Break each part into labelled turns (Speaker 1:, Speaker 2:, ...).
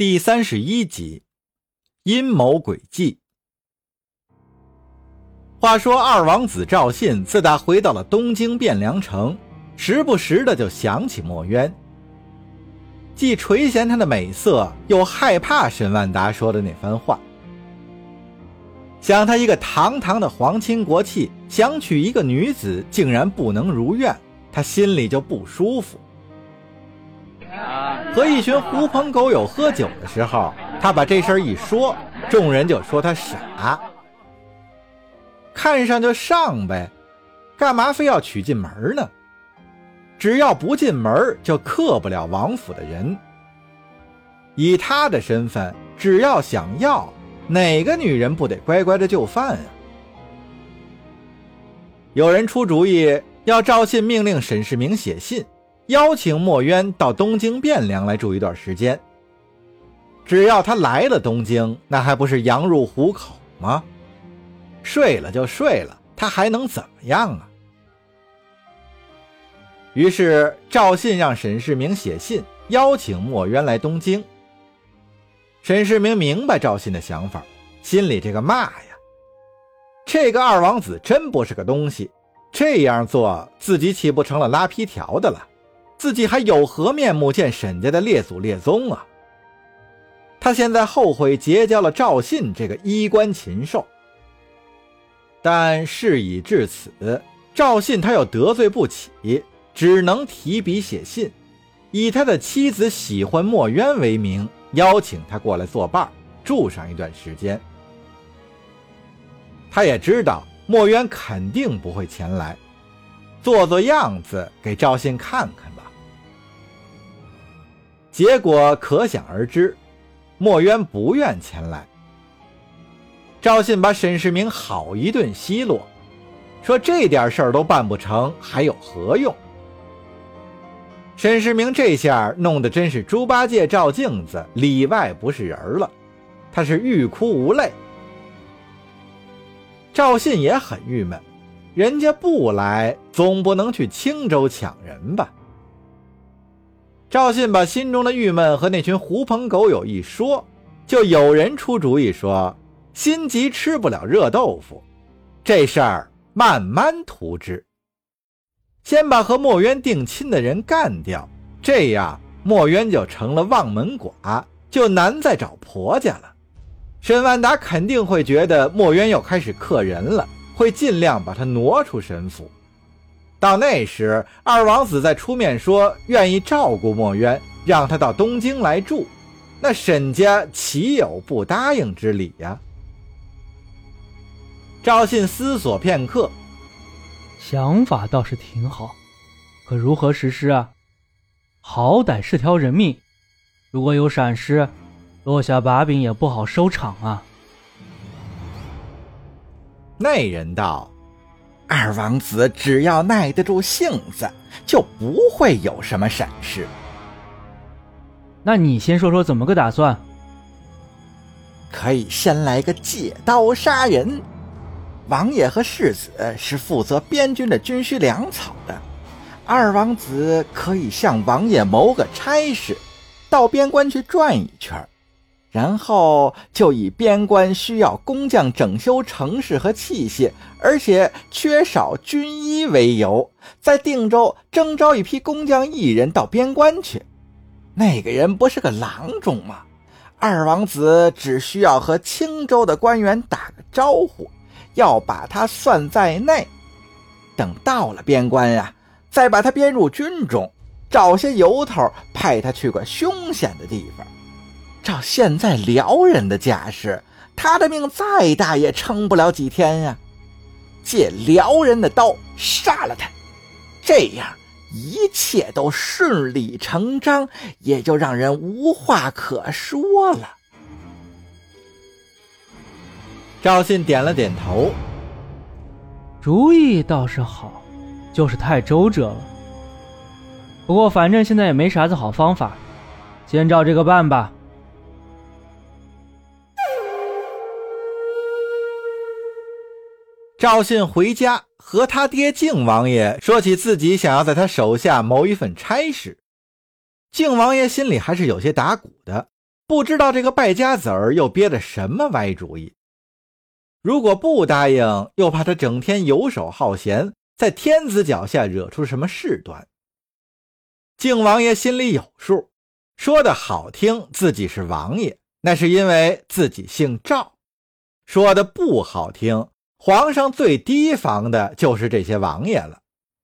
Speaker 1: 第三十一集，阴谋诡计。话说二王子赵信自打回到了东京汴梁城，时不时的就想起墨渊，既垂涎他的美色，又害怕沈万达说的那番话。想他一个堂堂的皇亲国戚，想娶一个女子，竟然不能如愿，他心里就不舒服。和一群狐朋狗友喝酒的时候，他把这事一说，众人就说他傻。看上就上呗，干嘛非要娶进门呢？只要不进门，就克不了王府的人。以他的身份，只要想要，哪个女人不得乖乖的就范啊？有人出主意，要赵信命令沈世明写信。邀请墨渊到东京汴梁来住一段时间。只要他来了东京，那还不是羊入虎口吗？睡了就睡了，他还能怎么样啊？于是赵信让沈世明写信邀请墨渊来东京。沈世明明白赵信的想法，心里这个骂呀，这个二王子真不是个东西，这样做自己岂不成了拉皮条的了？自己还有何面目见沈家的列祖列宗啊？他现在后悔结交了赵信这个衣冠禽兽，但事已至此，赵信他又得罪不起，只能提笔写信，以他的妻子喜欢墨渊为名，邀请他过来作伴，住上一段时间。他也知道墨渊肯定不会前来，做做样子给赵信看看。结果可想而知，墨渊不愿前来。赵信把沈世明好一顿奚落，说这点事儿都办不成，还有何用？沈世明这下弄得真是猪八戒照镜子，里外不是人了，他是欲哭无泪。赵信也很郁闷，人家不来，总不能去青州抢人吧？赵信把心中的郁闷和那群狐朋狗友一说，就有人出主意说：“心急吃不了热豆腐，这事儿慢慢图之。先把和墨渊定亲的人干掉，这样墨渊就成了望门寡，就难再找婆家了。沈万达肯定会觉得墨渊又开始克人了，会尽量把他挪出沈府。”到那时，二王子再出面说愿意照顾墨渊，让他到东京来住，那沈家岂有不答应之理呀？赵信思索片刻，
Speaker 2: 想法倒是挺好，可如何实施啊？好歹是条人命，如果有闪失，落下把柄也不好收场啊。
Speaker 1: 那人道。二王子只要耐得住性子，就不会有什么闪失。
Speaker 2: 那你先说说怎么个打算？
Speaker 1: 可以先来个借刀杀人。王爷和世子是负责边军的军需粮草的，二王子可以向王爷谋个差事，到边关去转一圈。然后就以边关需要工匠整修城市和器械，而且缺少军医为由，在定州征召一批工匠艺人到边关去。那个人不是个郎中吗？二王子只需要和青州的官员打个招呼，要把他算在内。等到了边关呀，再把他编入军中，找些由头派他去个凶险的地方。照现在辽人的架势，他的命再大也撑不了几天呀！借辽人的刀杀了他，这样一切都顺理成章，也就让人无话可说了。赵信点了点头，
Speaker 2: 主意倒是好，就是太周折了。不过反正现在也没啥子好方法，先照这个办吧。
Speaker 1: 赵信回家和他爹靖王爷说起自己想要在他手下谋一份差事，靖王爷心里还是有些打鼓的，不知道这个败家子儿又憋的什么歪主意。如果不答应，又怕他整天游手好闲，在天子脚下惹出什么事端。靖王爷心里有数，说的好听，自己是王爷，那是因为自己姓赵；说的不好听，皇上最提防的就是这些王爷了，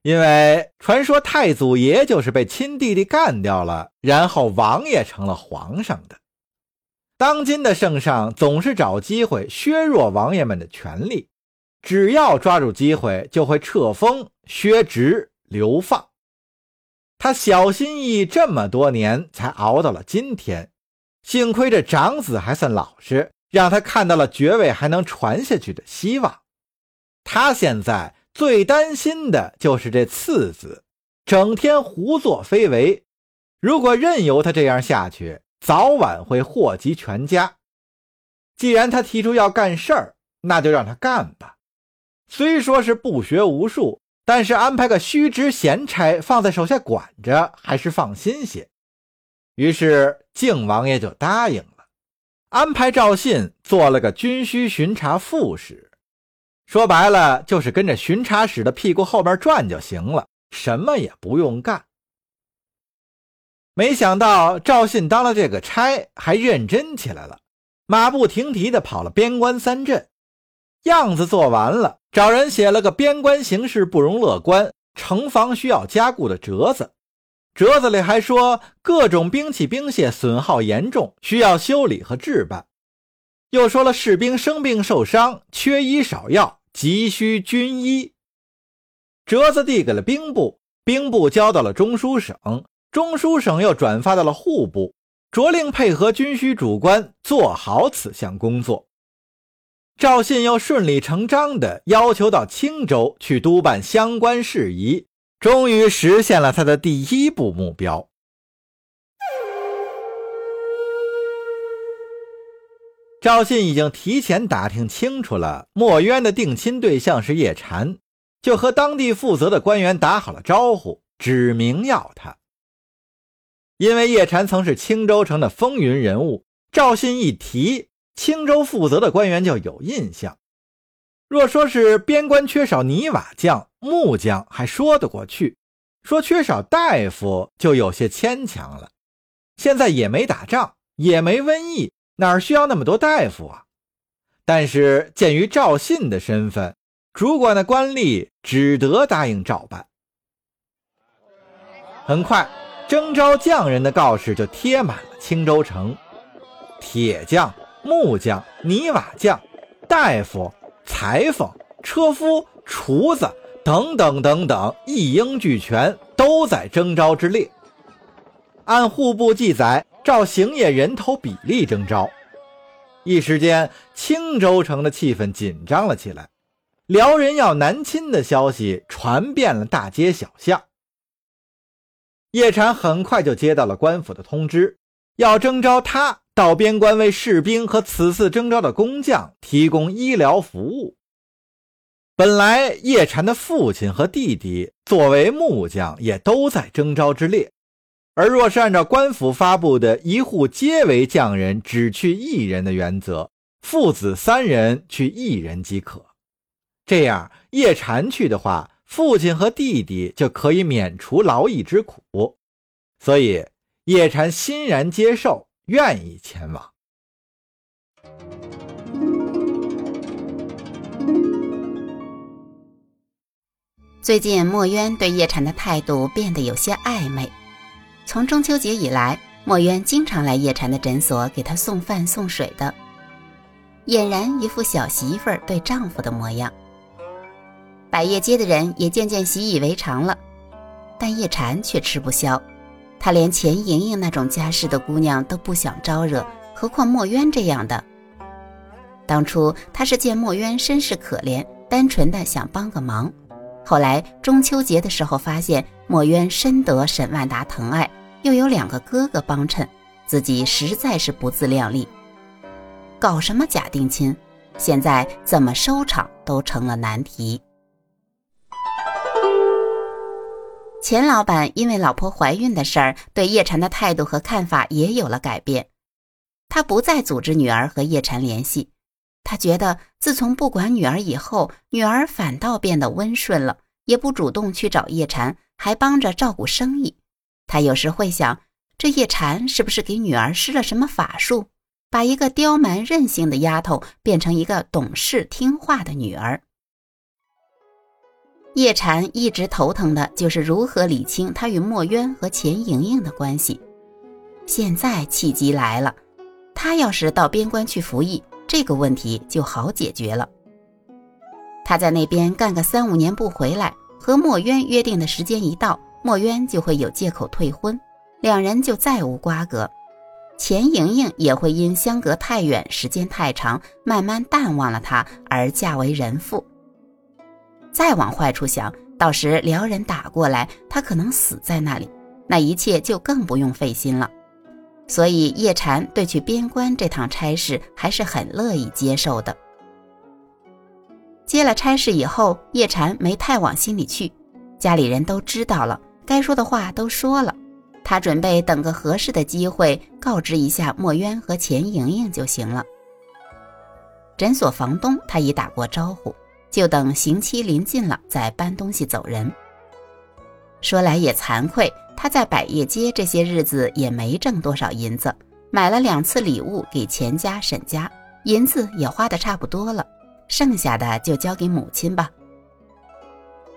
Speaker 1: 因为传说太祖爷就是被亲弟弟干掉了，然后王爷成了皇上的。当今的圣上总是找机会削弱王爷们的权力，只要抓住机会，就会册封、削职、流放。他小心翼翼这么多年，才熬到了今天。幸亏这长子还算老实，让他看到了爵位还能传下去的希望。他现在最担心的就是这次子，整天胡作非为。如果任由他这样下去，早晚会祸及全家。既然他提出要干事儿，那就让他干吧。虽说是不学无术，但是安排个虚职闲差放在手下管着，还是放心些。于是靖王爷就答应了，安排赵信做了个军需巡查副使。说白了，就是跟着巡查使的屁股后边转就行了，什么也不用干。没想到赵信当了这个差，还认真起来了，马不停蹄地跑了边关三镇，样子做完了，找人写了个边关形势不容乐观，城防需要加固的折子，折子里还说各种兵器兵械损耗严重，需要修理和置办，又说了士兵生病受伤，缺医少药，急需军医。折子递给了兵部，兵部交到了中书省。中书省又转发到了户部，着令配合军需主官做好此项工作。赵信又顺理成章地要求到青州去督办相关事宜，终于实现了他的第一步目标。赵信已经提前打听清楚了墨渊的定亲对象是叶禅，就和当地负责的官员打好了招呼，指明要他。因为叶禅曾是青州城的风云人物，赵信一提，青州负责的官员就有印象。若说是边关缺少泥瓦匠、木匠，还说得过去；说缺少大夫，就有些牵强了。现在也没打仗，也没瘟疫，哪需要那么多大夫啊？但是鉴于赵信的身份，主管的官吏只得答应照办。很快。征召匠人的告示就贴满了青州城，铁匠、木匠、泥瓦匠、大夫、裁缝、车夫、厨子等等等等，一应俱全，都在征召之列。按户部记载，照行业人头比例征召。一时间，青州城的气氛紧张了起来，辽人要南侵的消息传遍了大街小巷。叶禅很快就接到了官府的通知，要征召他到边关为士兵和此次征召的工匠提供医疗服务。本来叶禅的父亲和弟弟作为木匠也都在征召之列，而若是按照官府发布的一户皆为匠人，只去一人的原则，父子三人去一人即可。这样叶禅去的话。父亲和弟弟就可以免除劳役之苦，所以叶禅欣然接受，愿意前往。
Speaker 3: 最近墨渊对叶禅的态度变得有些暧昧。从中秋节以来，墨渊经常来叶禅的诊所给他送饭送水的，俨然一副小媳妇儿对丈夫的模样。百叶街的人也渐渐习以为常了，但叶禅却吃不消。他连钱莹莹那种家世的姑娘都不想招惹，何况墨渊这样的。当初他是见墨渊身世可怜，单纯的想帮个忙。后来中秋节的时候，发现墨渊深得沈万达疼爱，又有两个哥哥帮衬，自己实在是不自量力。搞什么假定亲？现在怎么收场都成了难题。钱老板因为老婆怀孕的事儿，对叶禅的态度和看法也有了改变。他不再组织女儿和叶禅联系。他觉得自从不管女儿以后，女儿反倒变得温顺了，也不主动去找叶禅，还帮着照顾生意。他有时会想，这叶禅是不是给女儿施了什么法术，把一个刁蛮任性的丫头变成一个懂事听话的女儿？叶禅一直头疼的就是如何理清他与墨渊和钱莹莹的关系。现在契机来了，他要是到边关去服役。这个问题就好解决了。他在那边干个三五年不回来，和墨渊约定的时间一到，墨渊就会有借口退婚，两人就再无瓜葛。钱莹莹也会因相隔太远、时间太长，慢慢淡忘了他而嫁为人妇。再往坏处想，到时辽人打过来，他可能死在那里，那一切就更不用费心了。所以叶禅对去边关这趟差事还是很乐意接受的。接了差事以后，叶禅没太往心里去，家里人都知道了，该说的话都说了，他准备等个合适的机会告知一下墨渊和钱莹莹就行了。诊所房东他已打过招呼，就等刑期临近了再搬东西走人。说来也惭愧。他在百叶街这些日子也没挣多少银子，买了两次礼物给钱家、沈家，银子也花的差不多了，剩下的就交给母亲吧。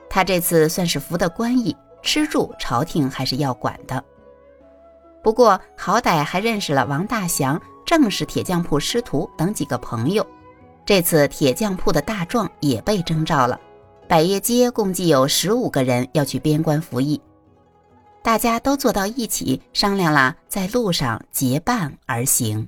Speaker 3: 他这次算是服的官役，吃住朝廷还是要管的。不过好歹还认识了王大祥、正是铁匠铺师徒等几个朋友，这次铁匠铺的大壮也被征召了。百叶街共计有十五个人要去边关服役。大家都坐到一起商量了，在路上结伴而行。